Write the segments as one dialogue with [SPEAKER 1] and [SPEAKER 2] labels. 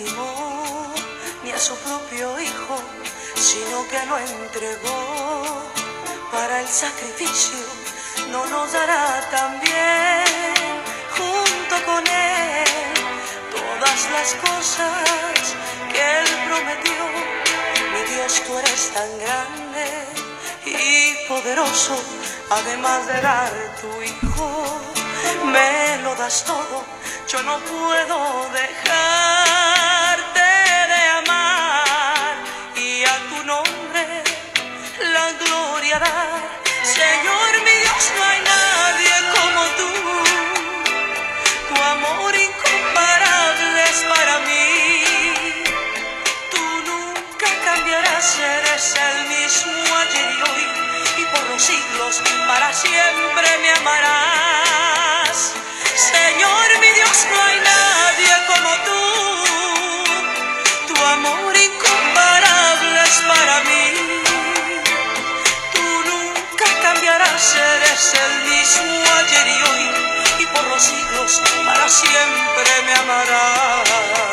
[SPEAKER 1] ni a su propio hijo, sino que lo entregó para el sacrificio. No nos dará también junto con él todas las cosas que él prometió. Mi Dios, tú eres tan grande y poderoso, además de dar tu hijo, me lo das todo. Yo no puedo dejarte siglos, para siempre me amarás. Señor mi Dios, no hay nadie como tú. Tu amor incomparable es para mí. Tú nunca cambiarás, eres el mismo ayer y hoy. Y por los siglos, para siempre me amarás.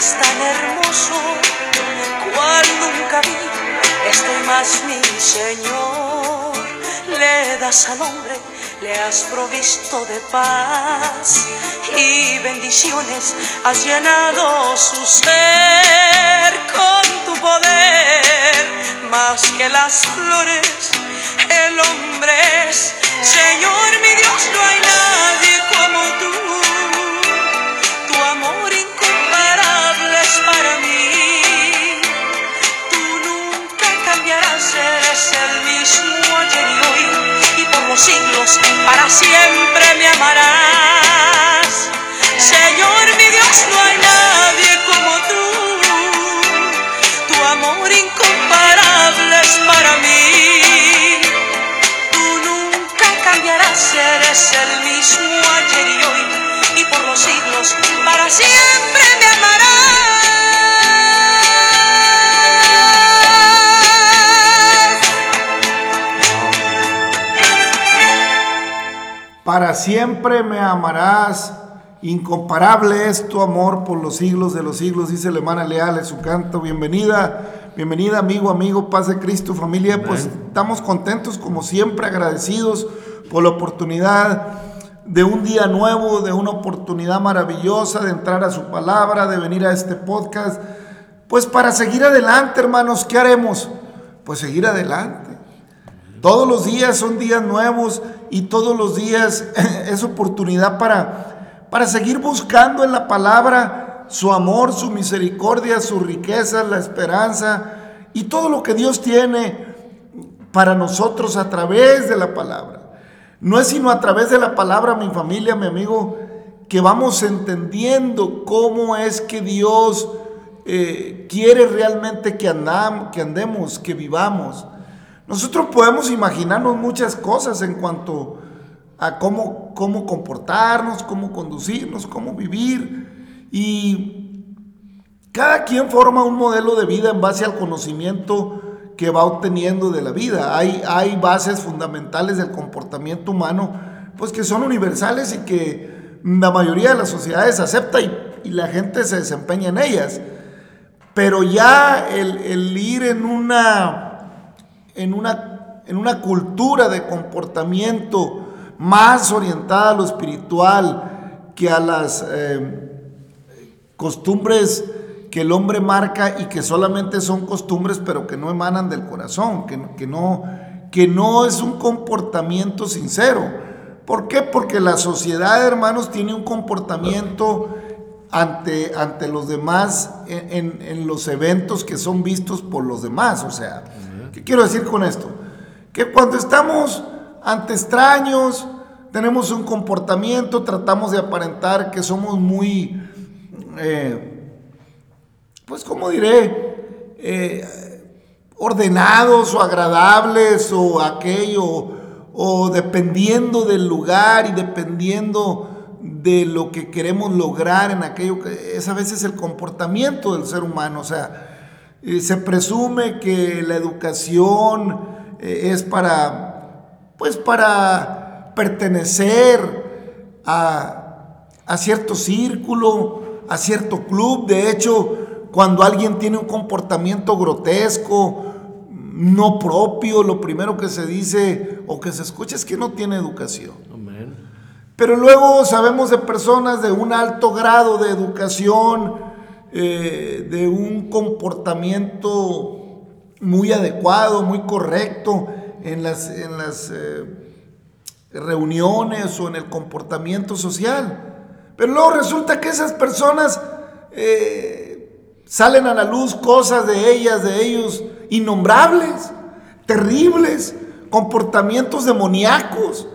[SPEAKER 1] Es tan hermoso cual nunca vi, estoy más mi Señor. Le das al hombre, le has provisto de paz y bendiciones, has llenado su ser con tu poder, más que las flores, el hombre es. Señor mi Dios, no hay nadie como tú, para siempre me amarás. Señor mi Dios, no Para siempre me amarás.
[SPEAKER 2] Incomparable es tu amor por los siglos de los siglos, dice la hermana Leal en su canto. Bienvenida, bienvenida amigo, amigo, paz de Cristo, familia. Pues estamos contentos como siempre, agradecidos por la oportunidad de un día nuevo, de una oportunidad maravillosa de entrar a su palabra, de venir a este podcast. Pues para seguir adelante, hermanos, ¿qué haremos? Pues seguir adelante. Todos los días son días nuevos y todos los días es oportunidad para, para seguir buscando en la palabra su amor, su misericordia, su riqueza, la esperanza y todo lo que Dios tiene para nosotros a través de la palabra. No es sino a través de la palabra, mi familia, mi amigo, que vamos entendiendo cómo es que Dios eh, quiere realmente que, que andemos, que vivamos. Nosotros podemos imaginarnos muchas cosas en cuanto a cómo, cómo comportarnos, cómo conducirnos, cómo vivir. Y cada quien forma un modelo de vida en base al conocimiento que va obteniendo de la vida. Hay, hay bases fundamentales del comportamiento humano, pues que son universales y que la mayoría de las sociedades acepta y, y la gente se desempeña en ellas. Pero ya el, el ir en una, en, una, en una cultura de comportamiento más orientada a lo espiritual que a las eh, costumbres que el hombre marca y que solamente son costumbres pero que no emanan del corazón, que, que, no, que no es un comportamiento sincero. ¿Por qué? Porque la sociedad, hermanos, tiene un comportamiento ante, ante los demás en, en, en los eventos que son vistos por los demás. O sea, ¿qué quiero decir con esto? Que cuando estamos ante extraños, tenemos un comportamiento, tratamos de aparentar que somos muy, eh, pues como diré, eh, ordenados o agradables o aquello, o dependiendo del lugar y dependiendo de lo que queremos lograr en aquello que es a veces el comportamiento del ser humano, o sea, eh, se presume que la educación es para, pues para pertenecer a, a cierto círculo, a cierto club. De hecho, cuando alguien tiene un comportamiento grotesco, no propio, lo primero que se dice o que se escucha es que no tiene educación. Pero luego sabemos de personas de un alto grado de educación, eh, de un comportamiento muy adecuado, muy correcto en las, en las eh, reuniones o en el comportamiento social. Pero luego resulta que esas personas eh, salen a la luz cosas de ellas, de ellos, innombrables, terribles, comportamientos demoníacos.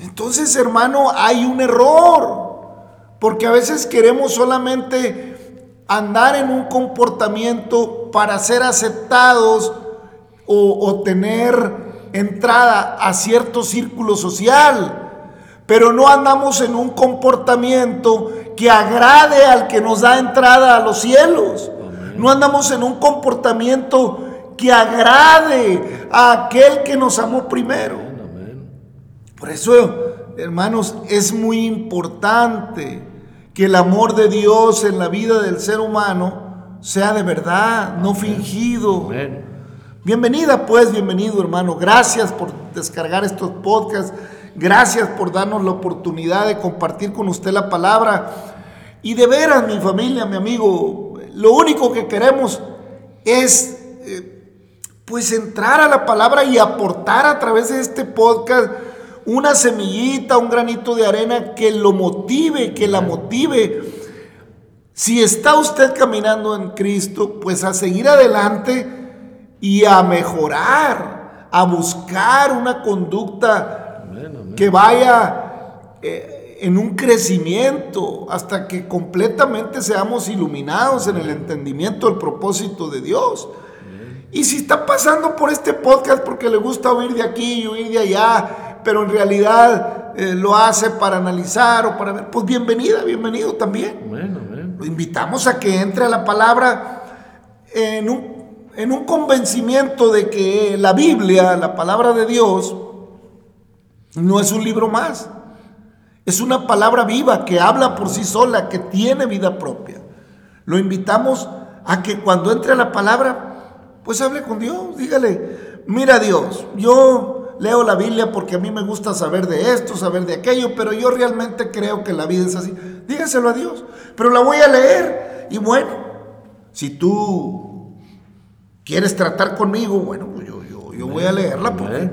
[SPEAKER 2] Entonces, hermano, hay un error, porque a veces queremos solamente andar en un comportamiento para ser aceptados o, o tener entrada a cierto círculo social, pero no andamos en un comportamiento que agrade al que nos da entrada a los cielos. No andamos en un comportamiento que agrade a aquel que nos amó primero. Por eso, hermanos, es muy importante que el amor de Dios en la vida del ser humano sea de verdad, no fingido. Bienvenida pues, bienvenido hermano. Gracias por descargar estos podcasts. Gracias por darnos la oportunidad de compartir con usted la palabra. Y de veras, mi familia, mi amigo, lo único que queremos es eh, pues entrar a la palabra y aportar a través de este podcast una semillita, un granito de arena que lo motive, que la motive. Si está usted caminando en Cristo, pues a seguir adelante y a mejorar, a buscar una conducta que vaya eh, en un crecimiento hasta que completamente seamos iluminados en el entendimiento del propósito de Dios. Y si está pasando por este podcast porque le gusta oír de aquí y oír de allá, pero en realidad eh, lo hace para analizar o para ver, pues bienvenida, bienvenido también. Lo invitamos a que entre a la palabra en un en un convencimiento de que la Biblia, la palabra de Dios, no es un libro más. Es una palabra viva que habla por sí sola, que tiene vida propia. Lo invitamos a que cuando entre la palabra, pues hable con Dios. Dígale, mira Dios, yo leo la Biblia porque a mí me gusta saber de esto, saber de aquello, pero yo realmente creo que la vida es así. Dígaselo a Dios, pero la voy a leer. Y bueno, si tú ¿Quieres tratar conmigo? Bueno, pues yo, yo, voy a leerla. Porque,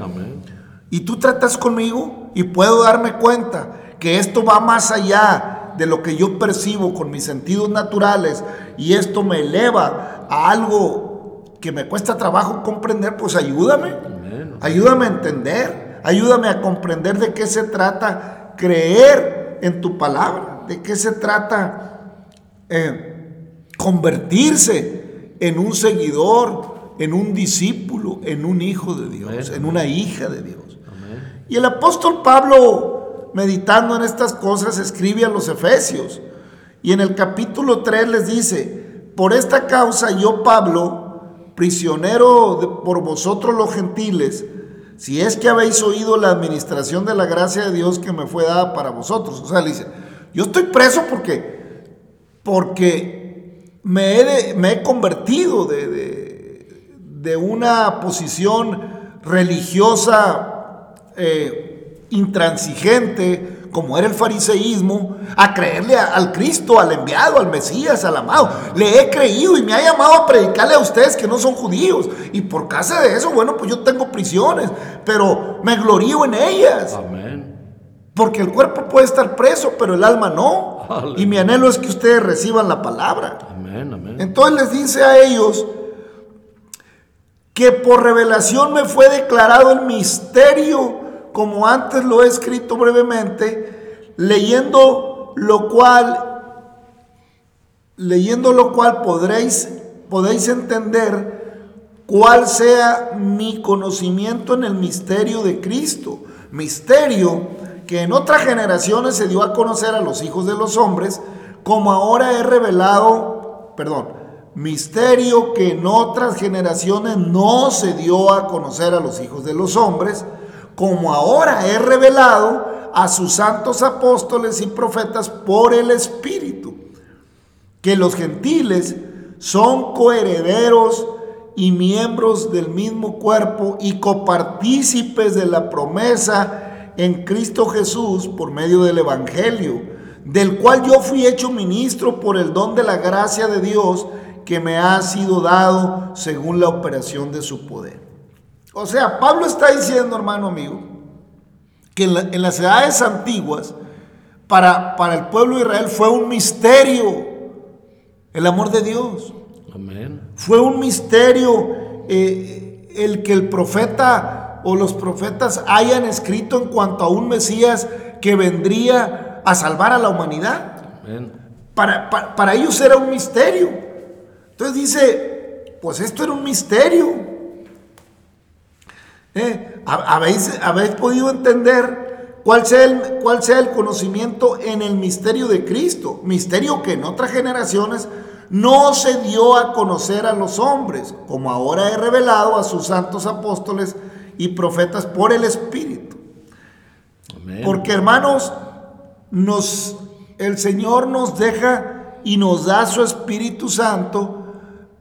[SPEAKER 2] y tú tratas conmigo y puedo darme cuenta que esto va más allá de lo que yo percibo con mis sentidos naturales y esto me eleva a algo que me cuesta trabajo comprender, pues ayúdame. Ayúdame a entender, ayúdame a comprender de qué se trata creer en tu palabra, de qué se trata eh, convertirse en un seguidor, en un discípulo, en un hijo de Dios, en una hija de Dios. Y el apóstol Pablo, meditando en estas cosas, escribe a los Efesios. Y en el capítulo 3 les dice, por esta causa yo, Pablo, prisionero por vosotros los gentiles, si es que habéis oído la administración de la gracia de Dios que me fue dada para vosotros. O sea, le dice, yo estoy preso porque, porque me he, convertido de, una posición religiosa eh, intransigente, como era el fariseísmo, a creerle al Cristo, al enviado, al Mesías, al amado. Le he creído y me ha llamado a predicarle a ustedes que no son judíos. Y por causa de eso, bueno, pues yo tengo prisiones, pero me glorío en ellas. Amén. Porque el cuerpo puede estar preso, pero el alma no. Y mi anhelo es que ustedes reciban la palabra. Entonces les dice a ellos que por revelación me fue declarado el misterio como antes lo he escrito brevemente, leyendo lo cual, leyendo lo cual podréis, podéis entender cuál sea mi conocimiento en el misterio de Cristo. Misterio que en otras generaciones se dio a conocer a los hijos de los hombres, como ahora he revelado, perdón, misterio que en otras generaciones no se dio a conocer a los hijos de los hombres, como ahora he revelado a sus santos apóstoles y profetas por el Espíritu, que los gentiles son coherederos y miembros del mismo cuerpo y copartícipes de la promesa en Cristo Jesús por medio del Evangelio, del cual yo fui hecho ministro por el don de la gracia de Dios que me ha sido dado según la operación de su poder. O sea, Pablo está diciendo, hermano amigo, que en, las edades antiguas, para, para, el pueblo de Israel fue un misterio el amor de Dios. Amén. Fue un misterio eh, el que el profeta o los profetas hayan escrito en cuanto a un Mesías que vendría a salvar a la humanidad. Amén. Para, para ellos era un misterio. Entonces dice, pues esto era un misterio. ¿Eh? ¿Habéis, ¿Habéis podido entender cuál sea, el, cuál sea el conocimiento en el misterio de Cristo? Misterio que en otras generaciones no se dio a conocer a los hombres, como ahora he revelado a sus santos apóstoles y profetas por el Espíritu. Porque hermanos, nos, el Señor nos deja y nos da su Espíritu Santo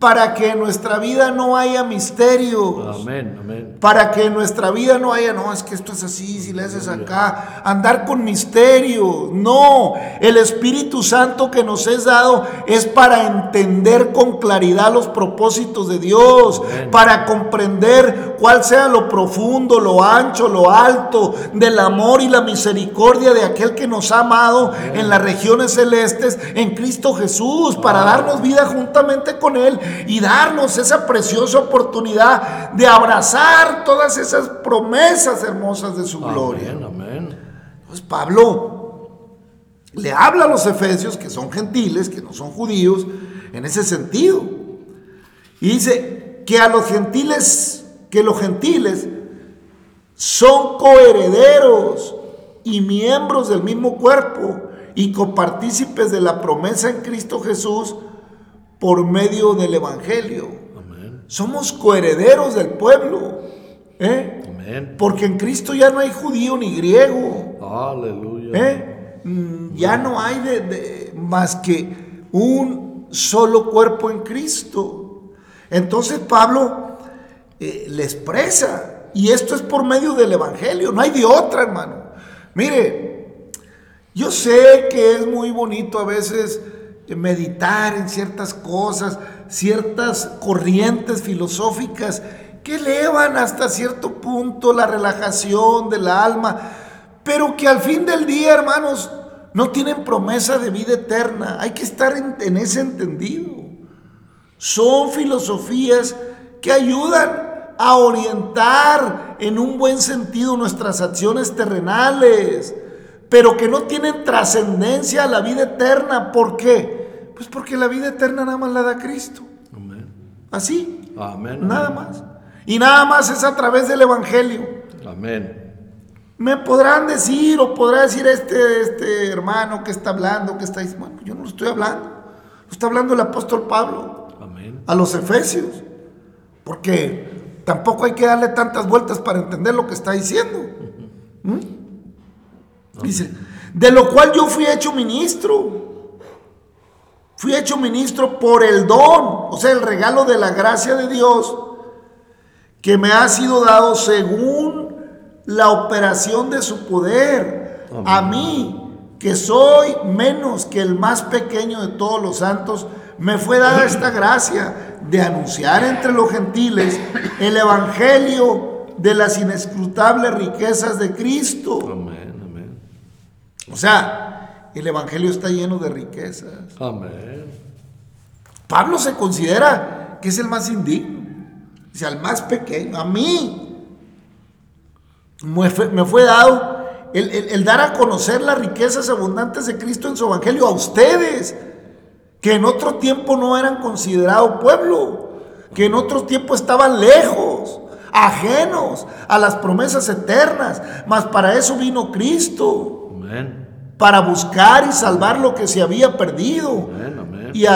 [SPEAKER 2] para que en nuestra vida no haya misterios. Amén, amén. Para que en nuestra vida no haya, no, es que esto es así, si le haces acá, andar con misterios. No, el Espíritu Santo que nos es dado es para entender con claridad los propósitos de Dios, para comprender cuál sea lo profundo, lo ancho, lo alto del amor y la misericordia de aquel que nos ha amado en las regiones celestes en Cristo Jesús, para darnos vida juntamente con Él y darnos esa preciosa oportunidad de abrazar todas esas promesas hermosas de su gloria. Amén. Pues Pablo le habla a los efesios, que son gentiles, que no son judíos, en ese sentido. Y dice que a los gentiles, que los gentiles son coherederos y miembros del mismo cuerpo y copartícipes de la promesa en Cristo Jesús por medio del Evangelio. Somos coherederos del pueblo. ¿eh? Porque en Cristo ya no hay judío ni griego. Aleluya. ¿eh? Mm, ya no hay de, más que un solo cuerpo en Cristo. Entonces Pablo eh, le expresa, y esto es por medio del Evangelio, no hay de otra, hermano. Mire, yo sé que es muy bonito a veces meditar en ciertas cosas, ciertas corrientes filosóficas que elevan hasta cierto punto la relajación del alma, pero que al fin del día, hermanos, no tienen promesa de vida eterna. Hay que estar en, ese entendido. Son filosofías que ayudan a orientar en un buen sentido nuestras acciones terrenales, pero que no tienen trascendencia a la vida eterna. ¿Por qué? Pues porque la vida eterna nada más la da Cristo. Amén. Así. Amén. Nada más. Y nada más es a través del Evangelio. Amén. Me podrán decir o podrá decir este, este hermano que está hablando, que está diciendo, bueno, yo no lo estoy hablando. Lo está hablando el apóstol Pablo. Amén. A los efesios. Porque tampoco hay que darle tantas vueltas para entender lo que está diciendo. ¿Mm? Dice, de lo cual yo fui hecho ministro Fui hecho ministro por el don, o sea, el regalo de la gracia de Dios que me ha sido dado según la operación de su poder. A mí, que soy menos que el más pequeño de todos los santos, me fue dada esta gracia de anunciar entre los gentiles el evangelio de las inescrutables riquezas de Cristo. Amén, amén. O sea, el Evangelio está lleno de riquezas. Amén. Pablo se considera que es el más indigno. Dice, al más pequeño, a mí. me fue, dado el, dar a conocer las riquezas abundantes de Cristo en su Evangelio a ustedes, que en otro tiempo no eran considerado pueblo, que en otro tiempo estaban lejos, ajenos a las promesas eternas, mas para eso vino Cristo. Para buscar y salvar lo que se había perdido. Y,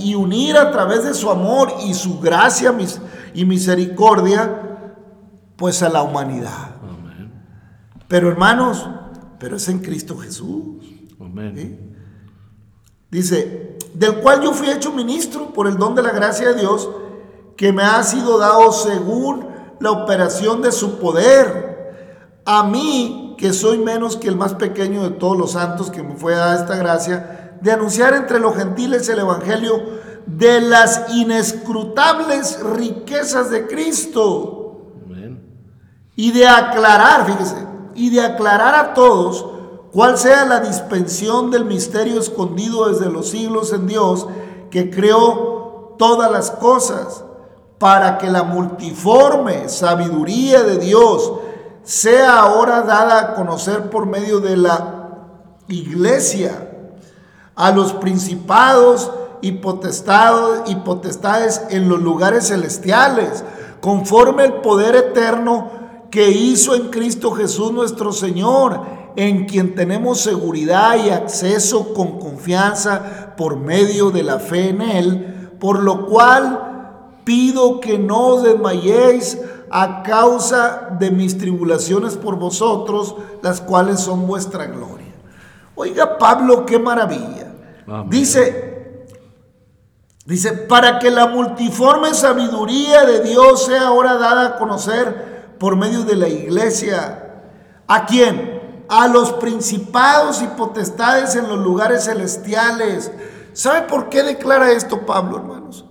[SPEAKER 2] y, unir a través de su amor y su gracia y misericordia, pues a la humanidad. Pero hermanos, pero es en Cristo Jesús. Dice, del cual yo fui hecho ministro por el don de la gracia de Dios, que me ha sido dado según la operación de su poder. A mí, que soy menos que el más pequeño de todos los santos, que me fue dada esta gracia, de anunciar entre los gentiles el Evangelio de las inescrutables riquezas de Cristo. Y de aclarar, fíjese, y de aclarar a todos cuál sea la dispensión del misterio escondido desde los siglos en Dios, que creó todas las cosas, para que la multiforme sabiduría de Dios sea ahora dada a conocer por medio de la iglesia a los principados y potestados y potestades en los lugares celestiales, conforme el poder eterno que hizo en Cristo Jesús nuestro Señor, en quien tenemos seguridad y acceso con confianza por medio de la fe en Él, por lo cual pido que no os desmayéis a causa de mis tribulaciones por vosotros, las cuales son vuestra gloria. Oiga Pablo, qué maravilla. Dice, dice, para que la multiforme sabiduría de Dios sea ahora dada a conocer por medio de la iglesia. ¿A quién? A los principados y potestades en los lugares celestiales. ¿Sabe por qué declara esto Pablo, hermanos?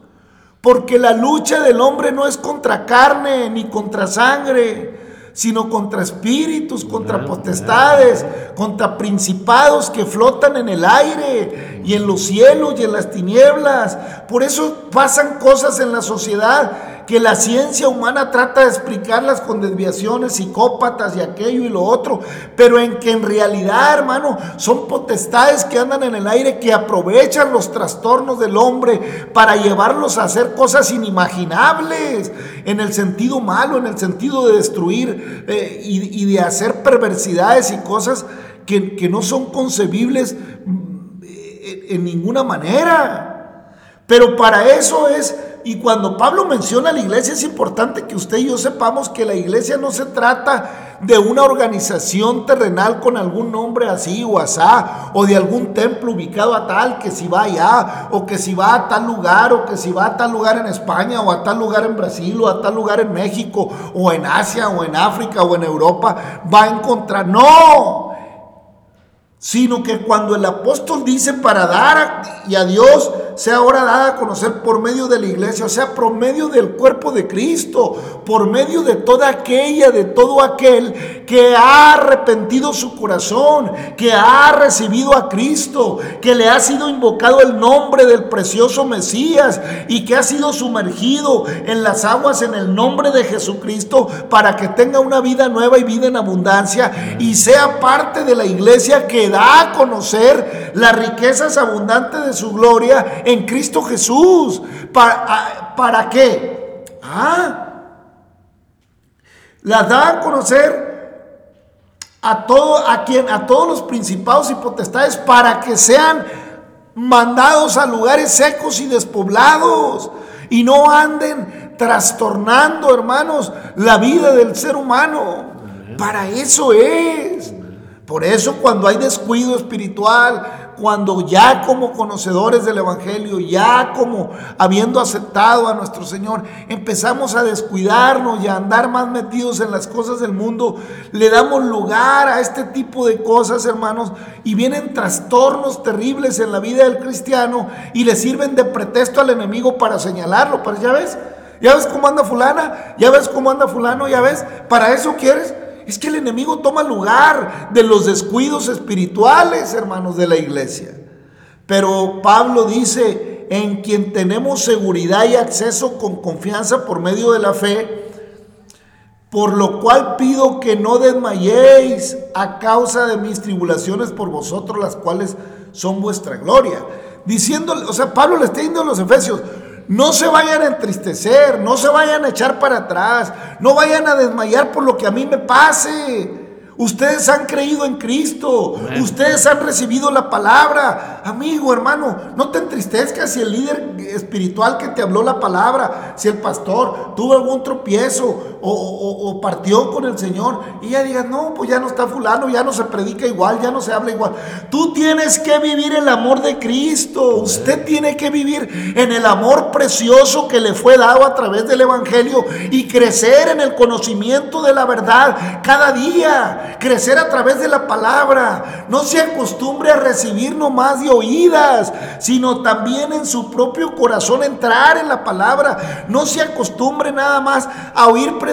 [SPEAKER 2] Porque la lucha del hombre no es contra carne ni contra sangre, sino contra espíritus, contra potestades, contra principados que flotan en el aire y en los cielos y en las tinieblas. Por eso pasan cosas en la sociedad que la ciencia humana trata de explicarlas con desviaciones psicópatas y aquello y lo otro, pero en que en realidad, hermano, son potestades que andan en el aire que aprovechan los trastornos del hombre para llevarlos a hacer cosas inimaginables, en el sentido malo, en el sentido de destruir eh, y, de hacer perversidades y cosas que, que no son concebibles mm, en ninguna manera. Pero para eso es y cuando Pablo menciona la iglesia es importante que usted y yo sepamos que la iglesia no se trata de una organización terrenal con algún nombre así o asá, o de algún templo ubicado a tal que si va allá, o que si va a tal lugar, o que si va a tal lugar en España, o a tal lugar en Brasil, o a tal lugar en México, o en Asia, o en África, o en Europa, va a encontrar. No, sino que cuando el apóstol dice para dar y a Dios sea ahora dada a conocer por medio de la iglesia, o sea, por medio del cuerpo de Cristo, por medio de toda aquella, de todo aquel que ha arrepentido su corazón, que ha recibido a Cristo, que le ha sido invocado el nombre del precioso Mesías y que ha sido sumergido en las aguas en el nombre de Jesucristo para que tenga una vida nueva y vida en abundancia y sea parte de la iglesia que da a conocer las riquezas abundantes de su gloria en Cristo Jesús. ¿Para, para qué? Ah, las da a conocer a todo a quien a todos los principados y potestades para que sean mandados a lugares secos y despoblados y no anden trastornando, hermanos, la vida del ser humano. Para eso es. Por eso cuando hay descuido espiritual, cuando ya como conocedores del Evangelio, ya como habiendo aceptado a nuestro Señor, empezamos a descuidarnos y a andar más metidos en las cosas del mundo, le damos lugar a este tipo de cosas, hermanos, y vienen trastornos terribles en la vida del cristiano y le sirven de pretexto al enemigo para señalarlo. Pero ya ves, ya ves cómo anda fulana, ya ves cómo anda fulano, ya ves, para eso quieres. Es que el enemigo toma lugar de los descuidos espirituales, hermanos de la iglesia. Pero Pablo dice, en quien tenemos seguridad y acceso con confianza por medio de la fe, Por lo cual pido que no desmayéis a causa de mis tribulaciones por vosotros, las cuales son vuestra gloria. Diciendo, o sea, Pablo le está diciendo a los efesios, no se vayan a entristecer, no se vayan a echar para atrás, no vayan a desmayar por lo que a mí me pase. Ustedes han creído en Cristo. Ustedes han recibido la palabra. Amigo, hermano, no te entristezcas si el líder espiritual que te habló la palabra, si el pastor tuvo algún tropiezo o, partió con el Señor y ya digas, no, pues ya no está fulano, ya no se predica igual, ya no se habla igual. Tú tienes que vivir el amor de Cristo. Usted tiene que vivir en el amor precioso que le fue dado a través del Evangelio y crecer en el conocimiento de la verdad cada día crecer a través de la palabra. No se acostumbre a recibir nomás de oídas, sino también en su propio corazón entrar en la palabra. No se acostumbre nada más a oír predicaciones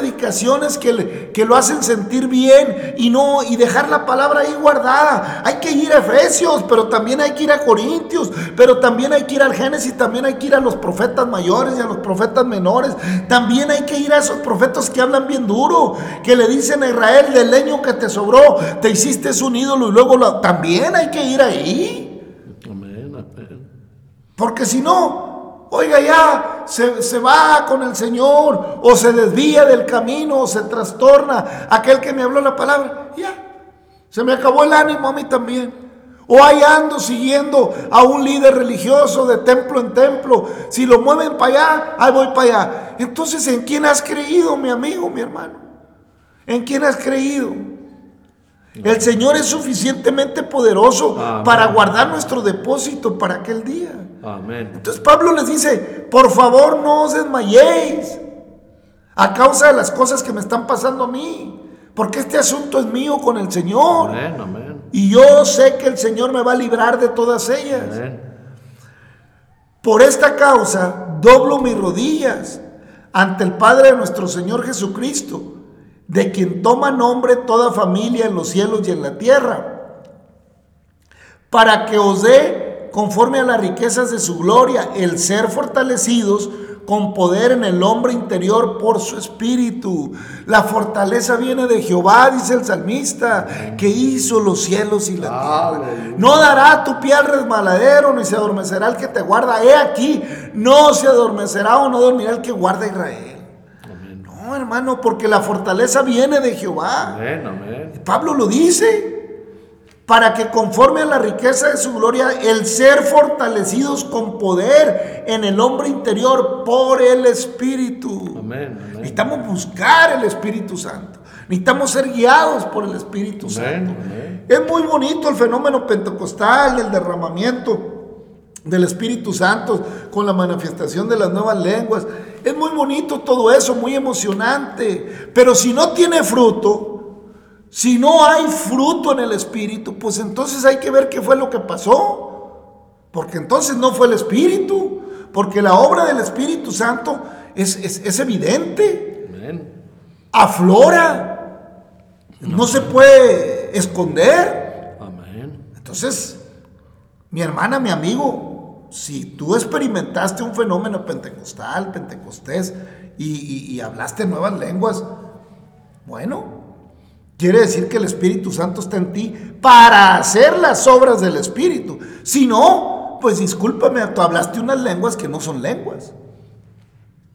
[SPEAKER 2] que, que lo hacen sentir bien y no y dejar la palabra ahí guardada. Hay que ir a Efesios, pero también hay que ir a Corintios, pero también hay que ir al Génesis, también hay que ir a los profetas mayores y a los profetas menores. También hay que ir a esos profetas que hablan bien duro, que le dicen a Israel del leño que te sobró, te hiciste un ídolo y luego lo, también hay que ir ahí. Porque si no, oiga ya, se, se, va con el Señor o se desvía del camino o se trastorna aquel que me habló la palabra. Ya, se me acabó el ánimo a mí también. O ahí ando siguiendo a un líder religioso de templo en templo. Si lo mueven para allá, ahí voy para allá. Entonces, ¿en quién has creído, mi amigo, mi hermano? ¿En quién has creído? El Señor es suficientemente poderoso para guardar nuestro depósito para aquel día. Entonces Pablo les dice, por favor no os desmayéis a causa de las cosas que me están pasando a mí, porque este asunto es mío con el Señor. Y yo sé que el Señor me va a librar de todas ellas. Por esta causa doblo mis rodillas ante el Padre de nuestro Señor Jesucristo de quien toma nombre toda familia en los cielos y en la tierra, para que os dé, conforme a las riquezas de su gloria, el ser fortalecidos con poder en el hombre interior por su espíritu. La fortaleza viene de Jehová, dice el salmista, que hizo los cielos y la tierra. No dará tu pie al resmaladero, ni se adormecerá el que te guarda. He aquí, no se adormecerá o no dormirá el que guarda Israel hermano, porque la fortaleza viene de Jehová. Pablo lo dice. Para que conforme a la riqueza de su gloria, el ser fortalecidos con poder en el hombre interior por el Espíritu. Necesitamos buscar el Espíritu Santo. Necesitamos ser guiados por el Espíritu Santo. Es muy bonito el fenómeno pentecostal, el derramamiento del Espíritu Santo, con la manifestación de las nuevas lenguas. Es muy bonito todo eso, muy emocionante. Pero si no tiene fruto, si no hay fruto en el Espíritu, pues entonces hay que ver qué fue lo que pasó. Porque entonces no fue el Espíritu. Porque la obra del Espíritu Santo es, evidente. Aflora. No se puede esconder. Entonces, mi hermana, mi amigo, si tú experimentaste un fenómeno pentecostal, pentecostés, y, hablaste nuevas lenguas, bueno, quiere decir que el Espíritu Santo está en ti para hacer las obras del Espíritu. Si no, pues discúlpame, tú hablaste unas lenguas que no son lenguas.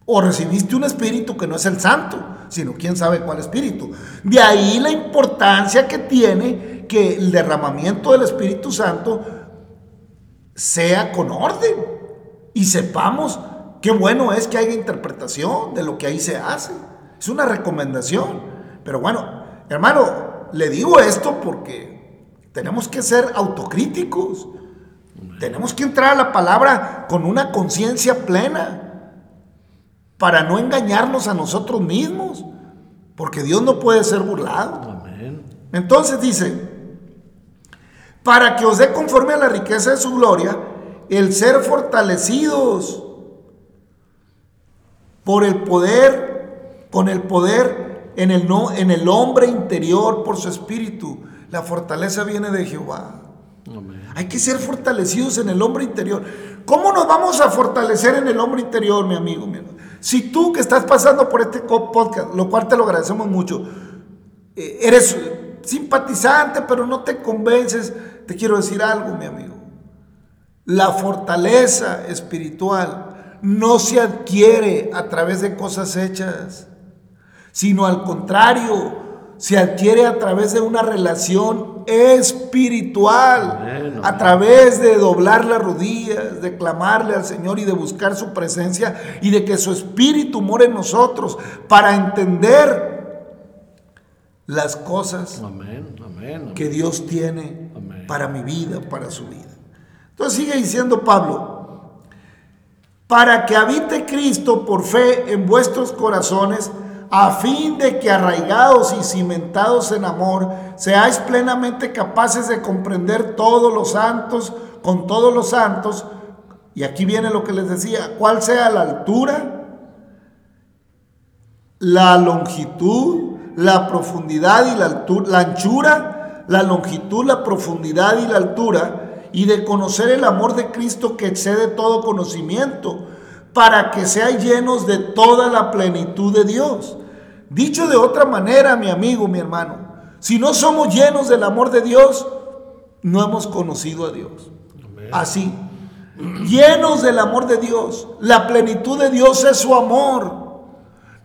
[SPEAKER 2] O recibiste un espíritu que no es el santo, sino quién sabe cuál espíritu. De ahí la importancia que tiene que el derramamiento del Espíritu Santo sea con orden y sepamos qué bueno es que haya interpretación de lo que ahí se hace. Es una recomendación. Pero bueno, hermano, le digo esto porque tenemos que ser autocríticos. Tenemos que entrar a la palabra con una conciencia plena para no engañarnos a nosotros mismos, porque Dios no puede ser burlado. Entonces dice, para que os dé conforme a la riqueza de su gloria el ser fortalecidos por el poder, con el poder en el, no, en el hombre interior por su espíritu. La fortaleza viene de Jehová. Hay que ser fortalecidos en el hombre interior. ¿Cómo nos vamos a fortalecer en el hombre interior, mi amigo? Si tú que estás pasando por este podcast, lo cual te lo agradecemos mucho, eh, eres simpatizante, pero no te convences, te quiero decir algo, mi amigo. La fortaleza espiritual no se adquiere a través de cosas hechas, sino al contrario, se adquiere a través de una relación espiritual, a través de doblar las rodillas, de clamarle al Señor y de buscar su presencia y de que su espíritu more en nosotros para entender las cosas que Dios tiene para mi vida, para su vida. Entonces sigue diciendo Pablo, para que habite Cristo por fe en vuestros corazones, a fin de que arraigados y cimentados en amor, seáis plenamente capaces de comprender todos los santos, con todos los santos, y aquí viene lo que les decía, cuál sea la altura, la longitud, la profundidad y la, altura, la anchura, la longitud, la profundidad y la altura, y de conocer el amor de Cristo que excede todo conocimiento, para que seáis llenos de toda la plenitud de Dios. Dicho de otra manera, mi amigo, mi hermano, si no somos llenos del amor de Dios, no hemos conocido a Dios. Así, llenos del amor de Dios, la plenitud de Dios es su amor.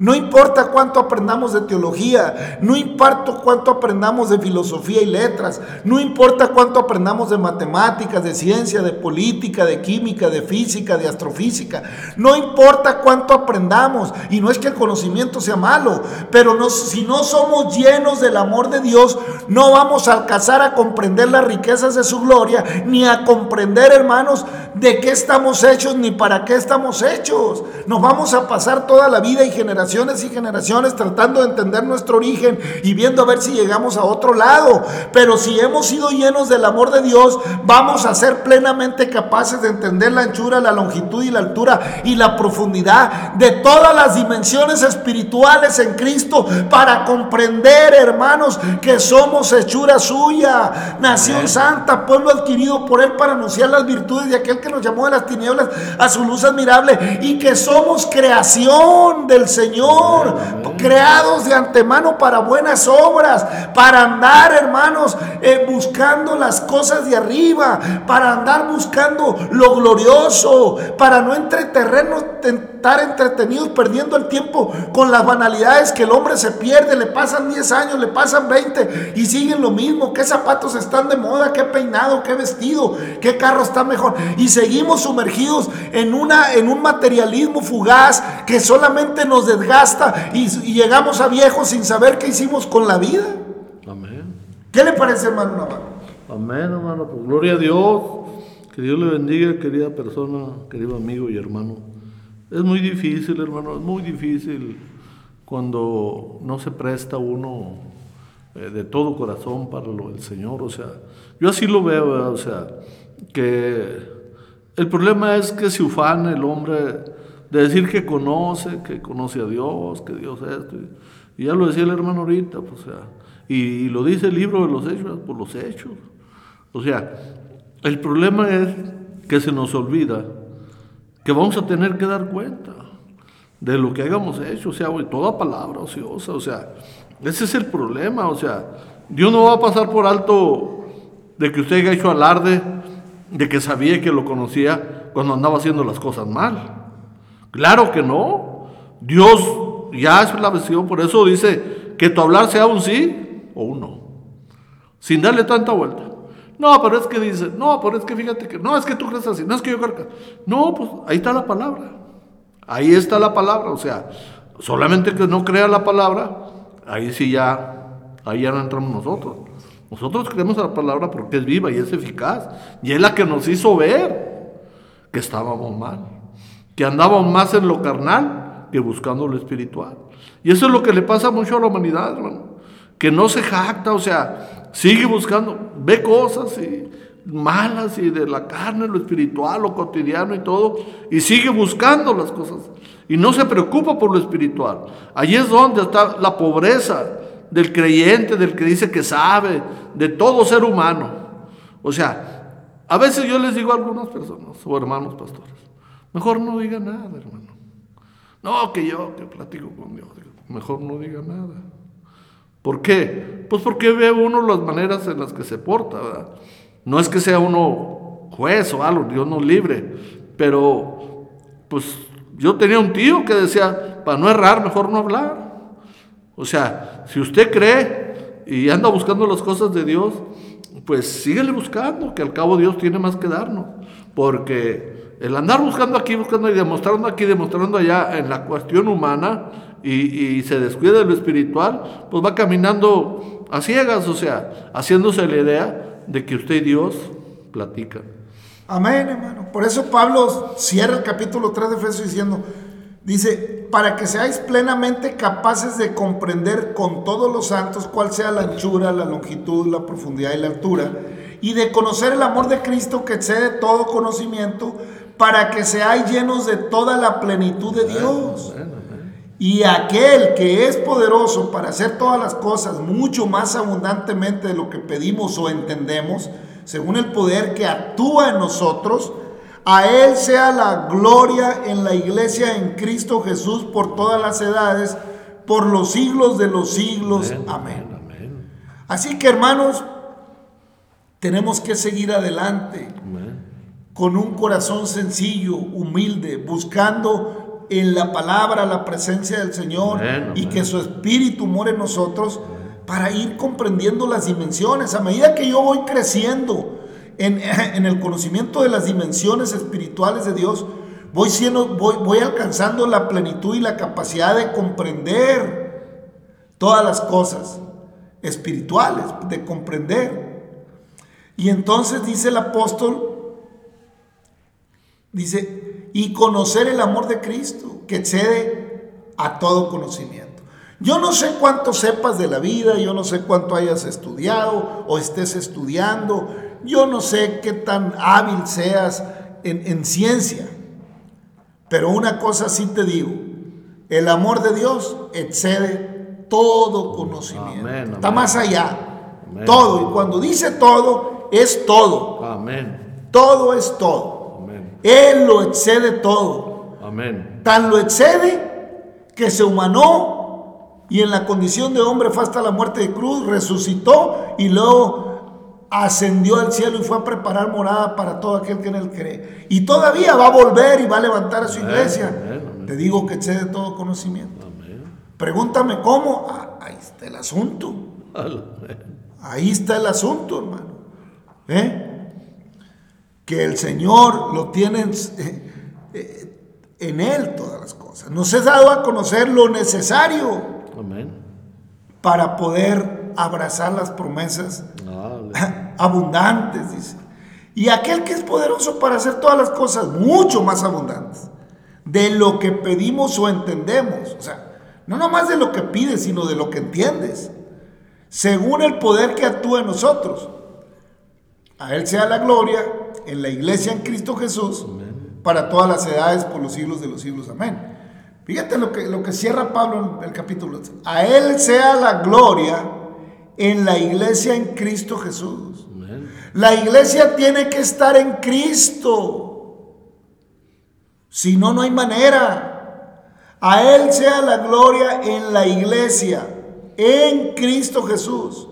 [SPEAKER 2] No importa cuánto aprendamos de teología, no importa cuánto aprendamos de filosofía y letras, no importa cuánto aprendamos de matemáticas, de ciencia, de política, de química, de física, de astrofísica, no importa cuánto aprendamos, y no es que el conocimiento sea malo, pero si no somos llenos del amor de Dios, no vamos a alcanzar a comprender las riquezas de su gloria, ni a comprender, hermanos, de qué estamos hechos, ni para qué estamos hechos. Nos vamos a pasar toda la vida y generaciones y generaciones tratando de entender nuestro origen y viendo a ver si llegamos a otro lado. Pero si hemos sido llenos del amor de Dios, vamos a ser plenamente capaces de entender la anchura, la longitud y la altura y la profundidad de todas las dimensiones espirituales en Cristo para comprender, hermanos, que somos hechura suya, nación santa, pueblo adquirido por Él para anunciar las virtudes de aquel que nos llamó de las tinieblas a su luz admirable y que somos creación del Señor Señor, creados de antemano para buenas obras, para andar, hermanos, eh, buscando las cosas de arriba, para andar buscando lo glorioso, para no entretenernos, estar entretenidos perdiendo el tiempo con las banalidades que el hombre se pierde, le pasan 10 años, le pasan 20 y siguen lo mismo, qué zapatos están de moda, qué peinado, qué vestido, qué carro está mejor y seguimos sumergidos en una en un materialismo fugaz que solamente nos desgasta gasta y, llegamos a viejos sin saber qué hicimos con la vida. Amén. ¿Qué le parece, hermano Navarro?
[SPEAKER 3] Amén, hermano. Pues gloria a Dios. Que Dios le bendiga, querida persona, querido amigo y hermano. Es muy difícil, hermano, es muy difícil cuando no se presta uno eh, de todo corazón para lo del Señor. O sea, yo así lo veo, o sea, que el problema es que se ufana el hombre de decir que conoce, que conoce a Dios, que Dios es esto. Y ya lo decía el hermano ahorita, pues, o sea, y, lo dice el libro de los hechos, por los hechos. O sea, el problema es que se nos olvida que vamos a tener que dar cuenta de lo que hayamos hecho, o sea, toda palabra ociosa, o sea, ese es el problema, o sea, Dios no va a pasar por alto de que usted haya hecho alarde de que sabía que lo conocía cuando andaba haciendo las cosas mal. Claro que no. Dios ya es la versión, por eso dice que tu hablar sea un sí o un no. Sin darle tanta vuelta. No, pero es que dice, no, pero es que fíjate que, no, es que tú crees así, no es que yo creo que. No, pues ahí está la palabra. Ahí está la palabra. O sea, solamente que no crea la palabra, ahí sí ya, ahí ya no entramos nosotros. Nosotros creemos la palabra porque es viva y es eficaz. Y es la que nos hizo ver que estábamos mal que andaban más en lo carnal que buscando lo espiritual. Y eso es lo que le pasa mucho a la humanidad, hermano. Que no se jacta, o sea, sigue buscando, ve cosas y malas y de la carne, lo espiritual, lo cotidiano y todo, y sigue buscando las cosas. Y no se preocupa por lo espiritual. Allí es donde está la pobreza del creyente, del que dice que sabe, de todo ser humano. O sea, a veces yo les digo a algunas personas, o hermanos pastores, Mejor no diga nada, hermano. No, que yo que platico con Dios. Mejor no diga nada. ¿Por qué? Pues porque ve uno las maneras en las que se porta, ¿verdad? No es que sea uno juez o algo, Dios nos libre, pero pues yo tenía un tío que decía, para no errar, mejor no hablar. O sea, si usted cree y anda buscando las cosas de Dios, pues síguele buscando, que al cabo Dios tiene más que darnos. Porque el andar buscando aquí, buscando y demostrando aquí, demostrando allá en la cuestión humana y, se descuida de lo espiritual, pues va caminando a ciegas, o sea, haciéndose la idea de que usted y Dios platican.
[SPEAKER 2] Amén, hermano. Por eso Pablo cierra el capítulo 3 de Efesios diciendo, dice, para que seáis plenamente capaces de comprender con todos los santos cuál sea la anchura, la longitud, la profundidad y la altura, y de conocer el amor de Cristo que excede todo conocimiento, para que seáis llenos de toda la plenitud de Dios. Y aquel que es poderoso para hacer todas las cosas mucho más abundantemente de lo que pedimos o entendemos, según el poder que actúa en nosotros, a Él sea la gloria en la iglesia en Cristo Jesús por todas las edades, por los siglos de los siglos. Amén. Así que hermanos, tenemos que seguir adelante con un corazón sencillo, humilde, buscando en la palabra la presencia del Señor y que su espíritu more en nosotros para ir comprendiendo las dimensiones. A medida que yo voy creciendo en, el conocimiento de las dimensiones espirituales de Dios, voy, siendo, voy, voy alcanzando la plenitud y la capacidad de comprender todas las cosas espirituales, de comprender. Y entonces dice el apóstol, dice, y conocer el amor de Cristo, que excede a todo conocimiento. Yo no sé cuánto sepas de la vida, yo no sé cuánto hayas estudiado o estés estudiando, yo no sé qué tan hábil seas en, ciencia, pero una cosa sí te digo, el amor de Dios excede todo conocimiento, está más allá, todo, y cuando dice todo, es todo,
[SPEAKER 3] Amén.
[SPEAKER 2] todo es todo, Él lo excede todo,
[SPEAKER 3] Amén.
[SPEAKER 2] tan lo excede que se humanó y en la condición de hombre fue hasta la muerte de cruz, resucitó y luego ascendió al cielo y fue a preparar morada para todo aquel que en él cree. Y todavía va a volver y va a levantar a su iglesia. Te digo que excede todo conocimiento. Pregúntame cómo. Ah, ahí está el asunto. Ahí está el asunto, hermano. ¿Eh? Que el Señor lo tiene en, eh, eh, en Él todas las cosas. Nos ha dado a conocer lo necesario para poder abrazar las promesas abundantes, dice. Y aquel que es poderoso para hacer todas las cosas mucho más abundantes de lo que pedimos o entendemos. O sea, no nomás de lo que pides, sino de lo que entiendes. Según el poder que actúa en nosotros. A Él sea la gloria en la iglesia en Cristo Jesús para todas las edades por los siglos de los siglos. Amén. Fíjate lo que, lo que cierra Pablo en el capítulo. A Él sea la gloria en la iglesia en Cristo Jesús. La iglesia tiene que estar en Cristo. Si no, no hay manera. A Él sea la gloria en la iglesia, en Cristo Jesús,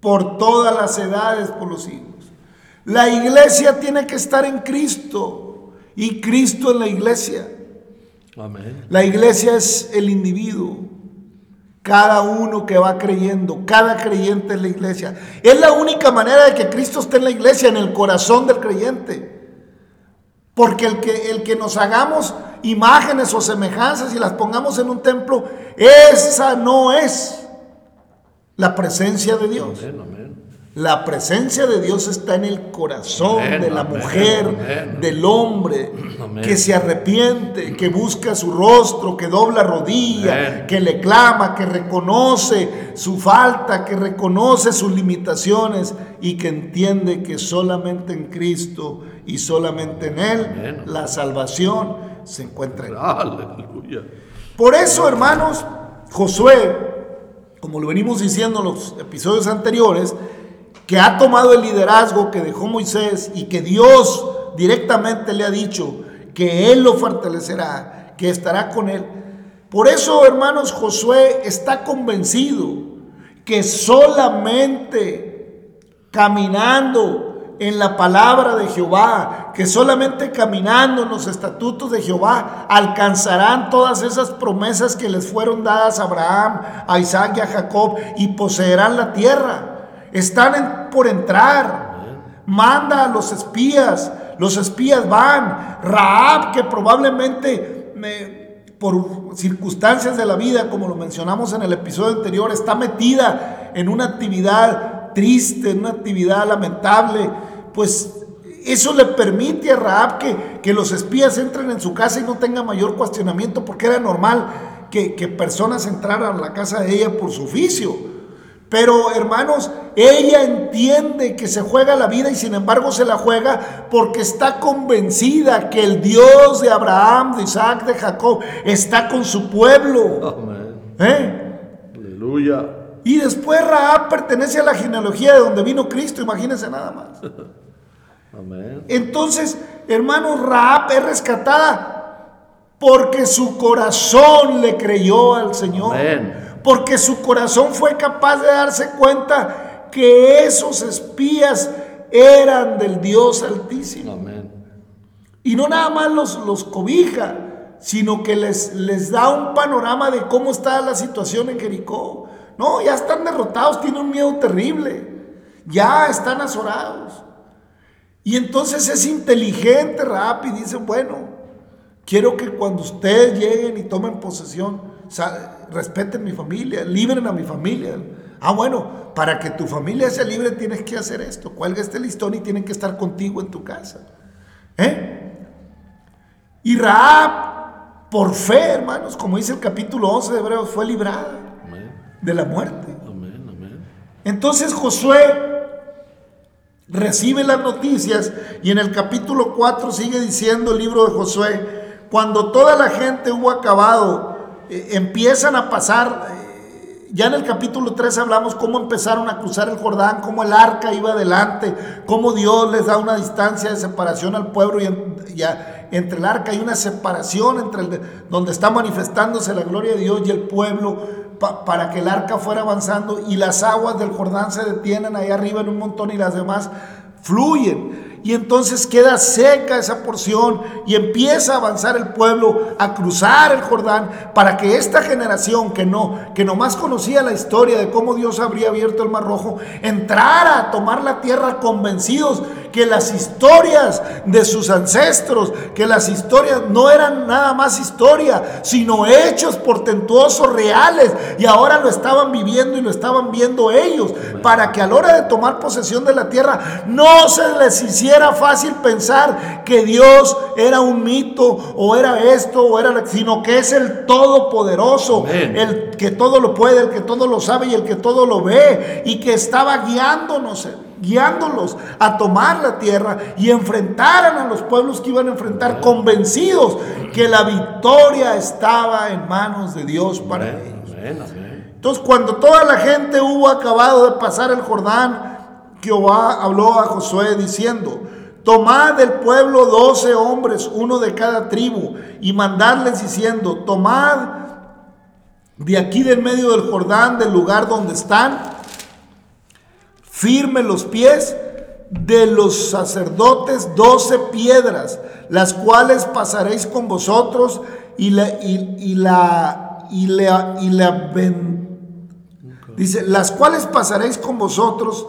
[SPEAKER 2] por todas las edades, por los siglos. La iglesia tiene que estar en Cristo y Cristo en la iglesia. La iglesia es el individuo. Cada uno que va creyendo, cada creyente en la iglesia. Es la única manera de que Cristo esté en la iglesia, en el corazón del creyente. Porque el que, el que nos hagamos imágenes o semejanzas y las pongamos en un templo, esa no es la presencia de Dios. La presencia de Dios está en el corazón de la mujer, del hombre, que se arrepiente, que busca su rostro, que dobla rodilla, que le clama, que reconoce su falta, que reconoce sus limitaciones y que entiende que solamente en Cristo y solamente en Él la salvación se encuentra. Aleluya. Por eso, hermanos, Josué, como lo venimos diciendo en los episodios anteriores, que ha tomado el liderazgo que dejó Moisés y que Dios directamente le ha dicho que Él lo fortalecerá, que estará con él. Por eso, hermanos, Josué está convencido que solamente caminando en la palabra de Jehová, que solamente caminando en los estatutos de Jehová alcanzarán todas esas promesas que les fueron dadas a Abraham, a Isaac y a Jacob y poseerán la tierra. Están por entrar. Manda a los espías, los espías van. Raab, que probablemente por circunstancias de la vida, como lo mencionamos en el episodio anterior, está metida en una actividad triste, en una actividad lamentable pues eso le permite a Raab que, que, los espías entren en su casa y no tenga mayor cuestionamiento, porque era normal que, que personas entraran a la casa de ella por su oficio. Pero hermanos, ella entiende que se juega la vida y sin embargo se la juega porque está convencida que el Dios de Abraham, de Isaac, de Jacob está con su pueblo. ¿Eh?
[SPEAKER 3] Aleluya.
[SPEAKER 2] Y después Raab pertenece a la genealogía de donde vino Cristo, imagínense nada más. Entonces, hermanos, Raab es rescatada porque su corazón le creyó al Señor. Porque su corazón fue capaz de darse cuenta que esos espías eran del Dios Altísimo. Y no nada más los, los cobija, sino que les, les da un panorama de cómo está la situación en Jericó. No, ya están derrotados, tienen un miedo terrible. Ya están azorados. Y entonces es inteligente, rápido, y dice, bueno, quiero que cuando ustedes lleguen y tomen posesión, respeten mi familia, libren a mi familia. Ah, bueno, para que tu familia sea libre tienes que hacer esto. Cuelga este listón y tienen que estar contigo en tu casa. ¿Eh? Y Raab, por fe, hermanos, como dice el capítulo 11 de Hebreos, fue librada de la muerte. Entonces Josué recibe las noticias y en el capítulo 4 sigue diciendo el libro de Josué, cuando toda la gente hubo acabado, eh, empiezan a pasar, eh, ya en el capítulo 3 hablamos cómo empezaron a cruzar el Jordán, cómo el arca iba adelante, cómo Dios les da una distancia de separación al pueblo y entre el arca hay una separación entre el, donde está manifestándose la gloria de Dios y el pueblo para que el arca fuera avanzando y las aguas del Jordán se detienen ahí arriba en un montón y las demás fluyen y entonces queda seca esa porción y empieza a avanzar el pueblo a cruzar el Jordán para que esta generación que no que nomás conocía la historia de cómo Dios habría abierto el Mar Rojo entrara a tomar la tierra convencidos que las historias de sus ancestros, que las historias no eran nada más historia, sino hechos portentuosos reales y ahora lo estaban viviendo y lo estaban viendo ellos para que a la hora de tomar posesión de la tierra no se les hiciera era fácil pensar que Dios era un mito o era esto o era, sino que es el todopoderoso, el que todo lo puede, el que todo lo sabe y el que todo lo ve y que estaba guiándonos guiándolos a tomar la tierra y enfrentaran a los pueblos que iban a enfrentar convencidos que la victoria estaba en manos de Dios para ellos. Entonces cuando toda la gente hubo acabado de pasar el Jordán, Jehová habló a Josué diciendo, tomad del pueblo doce hombres, uno de cada tribu, y mandadles diciendo, tomad de aquí del medio del Jordán, del lugar donde están, firme los pies de los sacerdotes doce piedras, las cuales pasaréis con vosotros y la, y, la, y la, dice, las cuales pasaréis con vosotros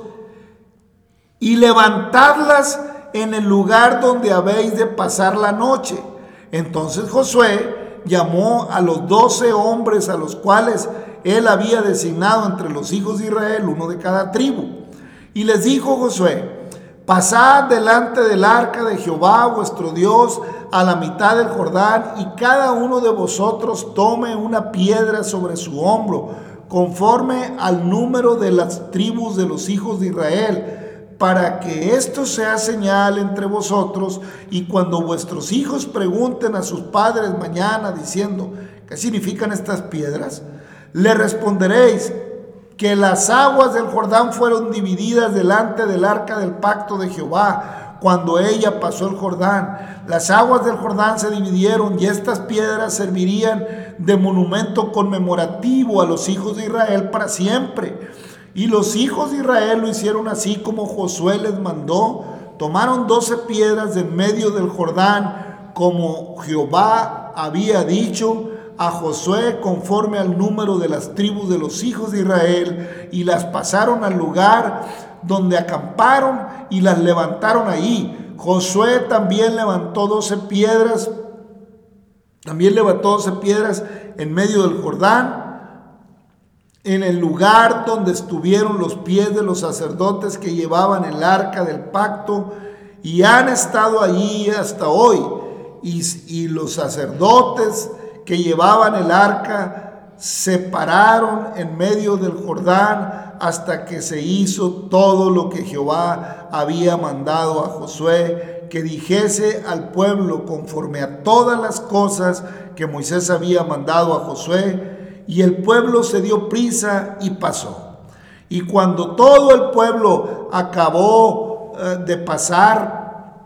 [SPEAKER 2] y levantadlas en el lugar donde habéis de pasar la noche. Entonces Josué llamó a los doce hombres a los cuales él había designado entre los hijos de Israel, uno de cada tribu. Y les dijo Josué, pasad delante del arca de Jehová vuestro Dios a la mitad del Jordán y cada uno de vosotros tome una piedra sobre su hombro, conforme al número de las tribus de los hijos de Israel para que esto sea señal entre vosotros y cuando vuestros hijos pregunten a sus padres mañana diciendo, ¿qué significan estas piedras? Le responderéis que las aguas del Jordán fueron divididas delante del arca del pacto de Jehová cuando ella pasó el Jordán. Las aguas del Jordán se dividieron y estas piedras servirían de monumento conmemorativo a los hijos de Israel para siempre. Y los hijos de Israel lo hicieron así como Josué les mandó. Tomaron doce piedras en medio del Jordán, como Jehová había dicho a Josué conforme al número de las tribus de los hijos de Israel, y las pasaron al lugar donde acamparon y las levantaron ahí. Josué también levantó doce piedras, también levantó doce piedras en medio del Jordán, en el lugar donde estuvieron los pies de los sacerdotes que llevaban el arca del pacto, y han estado allí hasta hoy. Y, y los sacerdotes que llevaban el arca se pararon en medio del Jordán hasta que se hizo todo lo que Jehová había mandado a Josué, que dijese al pueblo conforme a todas las cosas que Moisés había mandado a Josué, y el pueblo se dio prisa y pasó. Y cuando todo el pueblo acabó eh, de pasar,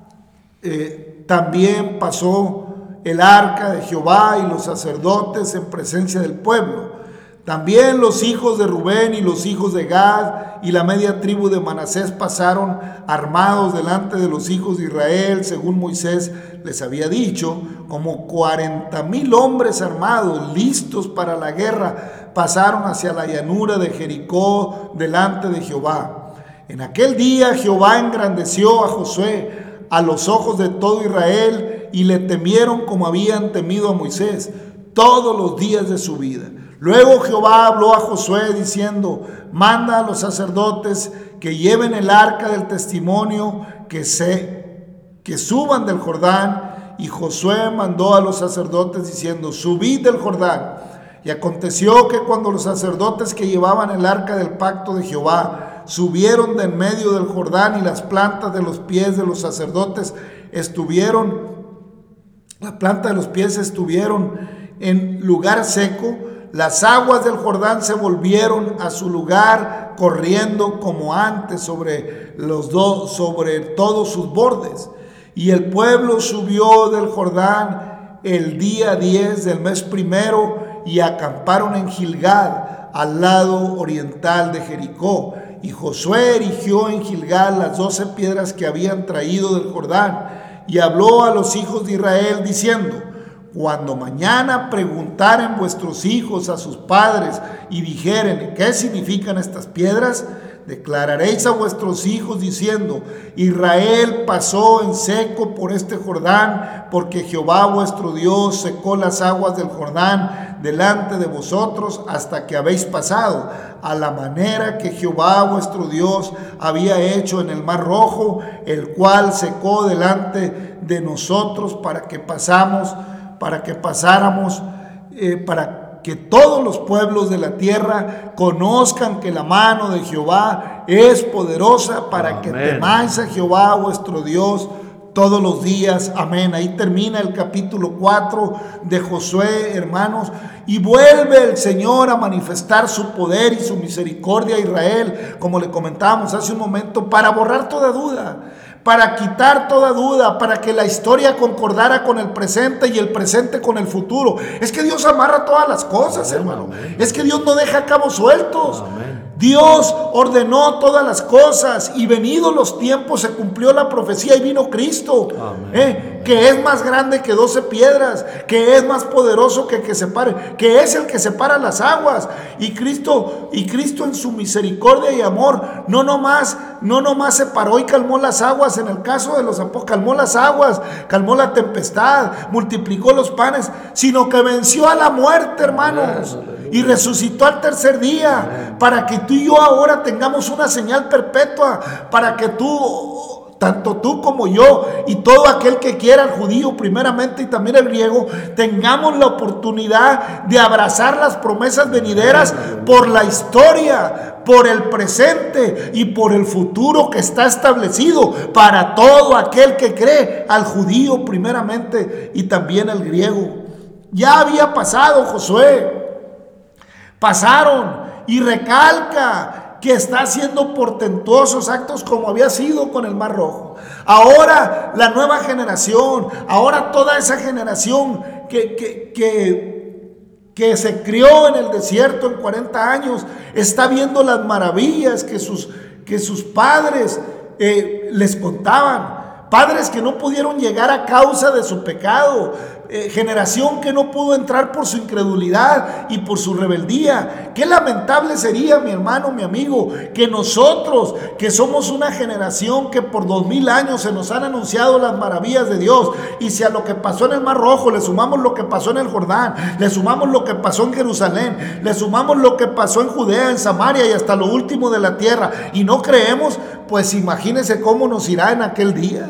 [SPEAKER 2] eh, también pasó el arca de Jehová y los sacerdotes en presencia del pueblo. También los hijos de Rubén y los hijos de Gad y la media tribu de Manasés pasaron armados delante de los hijos de Israel, según Moisés les había dicho, como cuarenta mil hombres armados, listos para la guerra, pasaron hacia la llanura de Jericó delante de Jehová. En aquel día Jehová engrandeció a Josué a los ojos de todo Israel y le temieron como habían temido a Moisés todos los días de su vida. Luego Jehová habló a Josué diciendo, manda a los sacerdotes que lleven el arca del testimonio, que se que suban del Jordán, y Josué mandó a los sacerdotes diciendo, subid del Jordán. Y aconteció que cuando los sacerdotes que llevaban el arca del pacto de Jehová subieron de en medio del Jordán y las plantas de los pies de los sacerdotes estuvieron, la planta de los pies estuvieron en lugar seco, las aguas del Jordán se volvieron a su lugar corriendo como antes sobre los dos sobre todos sus bordes. Y el pueblo subió del Jordán el día 10 del mes primero y acamparon en Gilgad, al lado oriental de Jericó. Y Josué erigió en Gilgad las doce piedras que habían traído del Jordán y habló a los hijos de Israel diciendo, cuando mañana preguntaren vuestros hijos a sus padres y dijeren, ¿qué significan estas piedras? Declararéis a vuestros hijos diciendo, Israel pasó en seco por este Jordán, porque Jehová vuestro Dios secó las aguas del Jordán delante de vosotros hasta que habéis pasado, a la manera que Jehová vuestro Dios había hecho en el mar rojo, el cual secó delante de nosotros para que pasamos para que pasáramos, eh, para todos los pueblos de la tierra conozcan que la mano de Jehová es poderosa, para que temáis a Jehová vuestro Dios todos los días. Amén. Ahí termina el capítulo 4 de Josué, hermanos. Y vuelve el Señor a manifestar su poder y su misericordia a Israel, como le comentábamos hace un momento, para borrar toda duda para quitar toda duda, para que la historia concordara con el presente y el presente con el futuro. Es que Dios amarra todas las cosas, hermano. Es que Dios no deja cabos sueltos. Dios ordenó todas las cosas y venidos los tiempos se cumplió la profecía y vino Cristo, ¿eh? Que es más grande que doce piedras, que es más poderoso que que separe, que es el que separa las aguas. Y Cristo, y Cristo en su misericordia y amor, no nomás, no nomás separó y calmó las aguas en el caso de los apóstoles, calmó las aguas, calmó la tempestad, multiplicó los panes, sino que venció a la muerte, hermanos y resucitó al tercer día para que tú y yo ahora tengamos una señal perpetua, para que tú, tanto tú como yo y todo aquel que quiera, el judío primeramente y también el griego, tengamos la oportunidad de abrazar las promesas venideras por la historia, por el presente y por el futuro que está establecido para todo aquel que cree, al judío primeramente y también al griego. Ya había pasado Josué pasaron y recalca que está haciendo portentosos actos como había sido con el Mar Rojo. Ahora la nueva generación, ahora toda esa generación que, que, que, se crió en el desierto en 40 años, está viendo las maravillas que sus, que sus padres eh, les contaban. Padres que no pudieron llegar a causa de su pecado, eh, generación que no pudo entrar por su incredulidad y por su rebeldía. Qué lamentable sería, mi hermano, mi amigo, que nosotros, que somos una generación que por dos mil años se nos han anunciado las maravillas de Dios, y si a lo que pasó en el Mar Rojo le sumamos lo que pasó en el Jordán, le sumamos lo que pasó en Jerusalén, le sumamos lo que pasó en Judea, en Samaria y hasta lo último de la tierra, y no creemos, pues imagínense cómo nos irá en aquel día.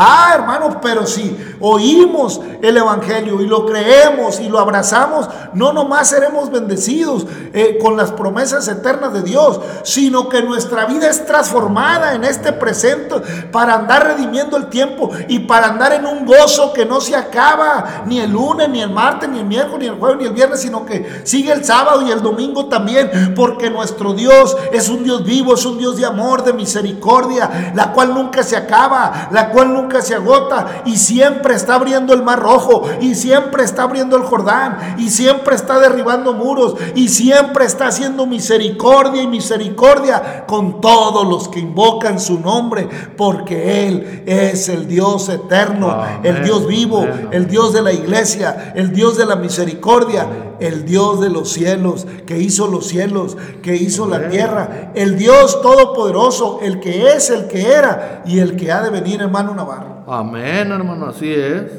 [SPEAKER 2] Ah, hermanos, pero si oímos el Evangelio y lo creemos y lo abrazamos, no nomás seremos bendecidos eh, con las promesas eternas de Dios, sino que nuestra vida es transformada en este presente para andar redimiendo el tiempo y para andar en un gozo que no se acaba ni el lunes, ni el martes, ni el miércoles, ni el jueves, ni el viernes, sino que sigue el sábado y el domingo también, porque nuestro Dios es un Dios vivo, es un Dios de amor, de misericordia, la cual nunca se acaba, la cual nunca se agota y siempre está abriendo el mar rojo y siempre está abriendo el Jordán y siempre está derribando muros y siempre está haciendo misericordia y misericordia con todos los que invocan su nombre porque Él es el Dios eterno, el Dios vivo, el Dios de la iglesia, el Dios de la misericordia, el Dios de los cielos, que hizo los cielos, que hizo la tierra, el Dios todopoderoso, el que es, el que era y el que ha de venir, hermano Navarro.
[SPEAKER 3] Amén, hermano, así es.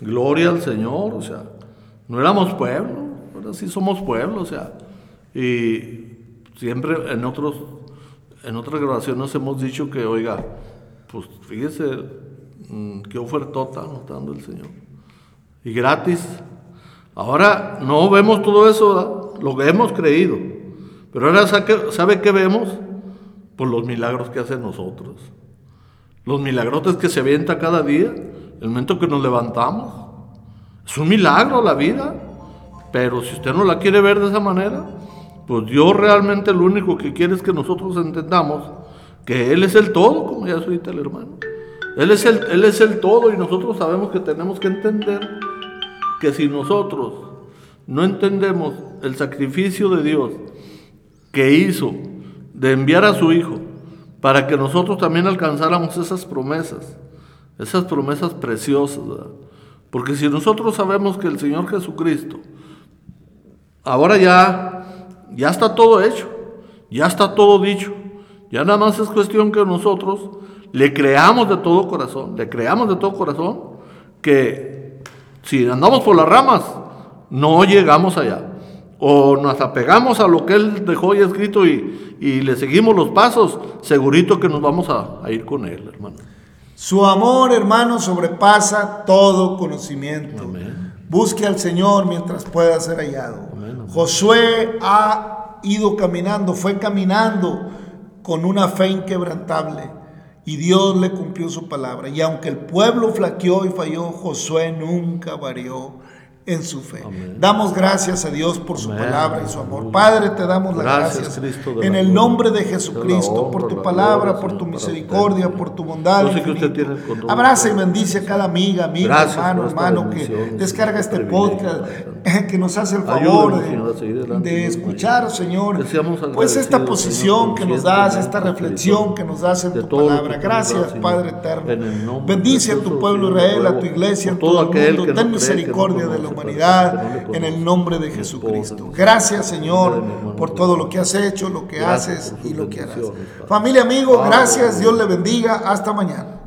[SPEAKER 3] Gloria al Señor, o sea, no éramos pueblo, ahora sí somos pueblo, o sea, y siempre en otros, en otras grabaciones hemos dicho que, oiga, pues fíjese mm, qué ofertota nos está dando el Señor. Y gratis, Ahora no vemos todo eso, lo que hemos creído. Pero ahora sabe qué vemos? Por los milagros que hace nosotros. Los milagros que se avienta cada día, el momento que nos levantamos. Es un milagro la vida. Pero si usted no la quiere ver de esa manera, pues Dios realmente lo único que quiere es que nosotros entendamos que Él es el todo, como ya soy el hermano. Él es el, él es el todo y nosotros sabemos que tenemos que entender que si nosotros no entendemos el sacrificio de Dios que hizo de enviar a su Hijo para que nosotros también alcanzáramos esas promesas, esas promesas preciosas, porque si nosotros sabemos que el Señor Jesucristo, ahora ya, ya está todo hecho, ya está todo dicho, ya nada más es cuestión que nosotros le creamos de todo corazón, le creamos de todo corazón que si andamos por las ramas, no llegamos allá. O nos apegamos a lo que Él dejó ya escrito y, le seguimos los pasos, segurito que nos vamos a, ir con Él, hermano.
[SPEAKER 2] Su amor, hermano, sobrepasa todo conocimiento. Busque al Señor mientras pueda ser hallado. Josué ha ido caminando, fue caminando con una fe inquebrantable y Dios le cumplió su palabra. Y aunque el pueblo flaqueó y falló, Josué nunca varió en su fe. Damos gracias a Dios por su palabra y su amor. Padre, te damos las gracias, en el nombre de Jesucristo, por tu palabra, por tu misericordia, por tu bondad. Abraza y bendice a cada amiga, amigo, hermano, hermano que descarga este podcast, que nos hace el favor de, escuchar, Señor, pues esta posición que nos das, esta reflexión que nos das en tu palabra. Gracias, Padre eterno. Bendice a tu pueblo Israel, a tu iglesia, a todo el mundo. Ten misericordia de los humanidad en el nombre de Jesucristo. Gracias Señor por todo lo que has hecho, lo que haces y lo que harás. Familia, amigo, gracias. Dios le bendiga. Hasta mañana.